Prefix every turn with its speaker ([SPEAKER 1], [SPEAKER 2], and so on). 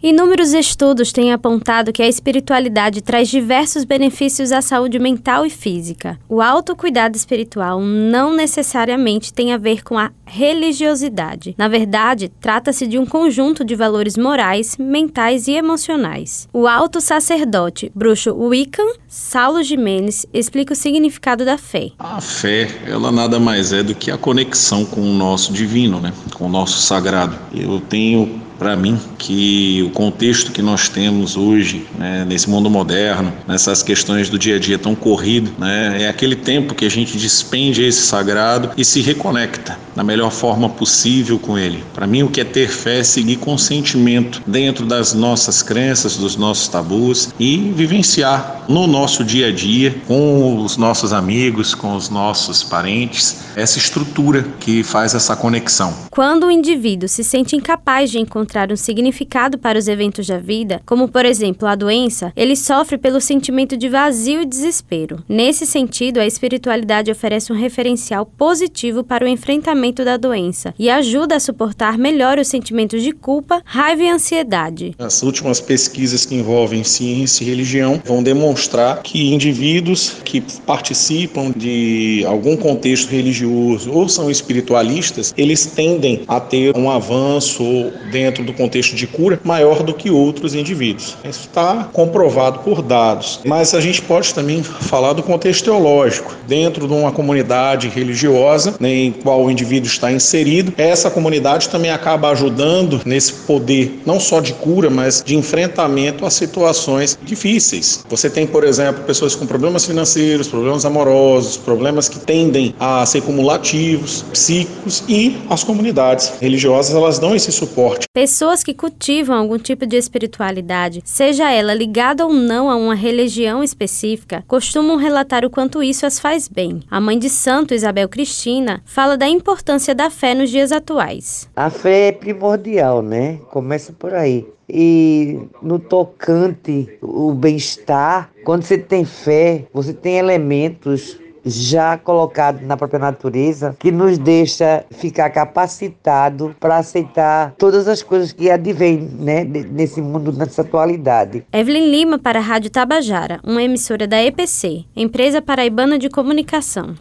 [SPEAKER 1] Inúmeros estudos têm apontado que a espiritualidade traz diversos benefícios à saúde mental e física. O autocuidado espiritual não necessariamente tem a ver com a religiosidade. Na verdade, trata-se de um conjunto de valores morais, mentais e emocionais. O alto sacerdote bruxo Wiccan, Saulo Jimenez, explica o significado da fé.
[SPEAKER 2] A fé, ela nada mais é do que a conexão com o nosso divino, né? com o nosso sagrado. Eu tenho para mim que o contexto que nós temos hoje, né, nesse mundo moderno, nessas questões do dia a dia tão corrido, né, é aquele tempo que a gente despende esse sagrado e se reconecta da melhor forma possível com ele. Para mim, o que é ter fé é seguir com sentimento dentro das nossas crenças, dos nossos tabus e vivenciar no nosso dia a dia, com os nossos amigos, com os nossos parentes, essa estrutura que faz essa conexão.
[SPEAKER 1] Quando o indivíduo se sente incapaz de encontrar um significado para os eventos da vida, como por exemplo a doença, ele sofre pelo sentimento de vazio e desespero. Nesse sentido, a espiritualidade oferece um referencial positivo para o enfrentamento da doença e ajuda a suportar melhor os sentimentos de culpa, raiva e ansiedade.
[SPEAKER 2] As últimas pesquisas que envolvem ciência e religião vão demonstrar que indivíduos que participam de algum contexto religioso ou são espiritualistas, eles tendem a ter um avanço dentro dentro do contexto de cura maior do que outros indivíduos. Isso está comprovado por dados. Mas a gente pode também falar do contexto teológico. Dentro de uma comunidade religiosa né, em qual o indivíduo está inserido, essa comunidade também acaba ajudando nesse poder, não só de cura, mas de enfrentamento a situações difíceis. Você tem, por exemplo, pessoas com problemas financeiros, problemas amorosos, problemas que tendem a ser cumulativos, psíquicos e as comunidades religiosas elas dão esse suporte.
[SPEAKER 1] Pessoas que cultivam algum tipo de espiritualidade, seja ela ligada ou não a uma religião específica, costumam relatar o quanto isso as faz bem. A mãe de santo, Isabel Cristina, fala da importância da fé nos dias atuais.
[SPEAKER 3] A fé é primordial, né? Começa por aí. E no tocante o bem-estar, quando você tem fé, você tem elementos já colocado na própria natureza que nos deixa ficar capacitado para aceitar todas as coisas que advêm né, nesse mundo, nessa atualidade.
[SPEAKER 1] Evelyn Lima para a Rádio Tabajara, uma emissora da EPC, Empresa Paraibana de Comunicação.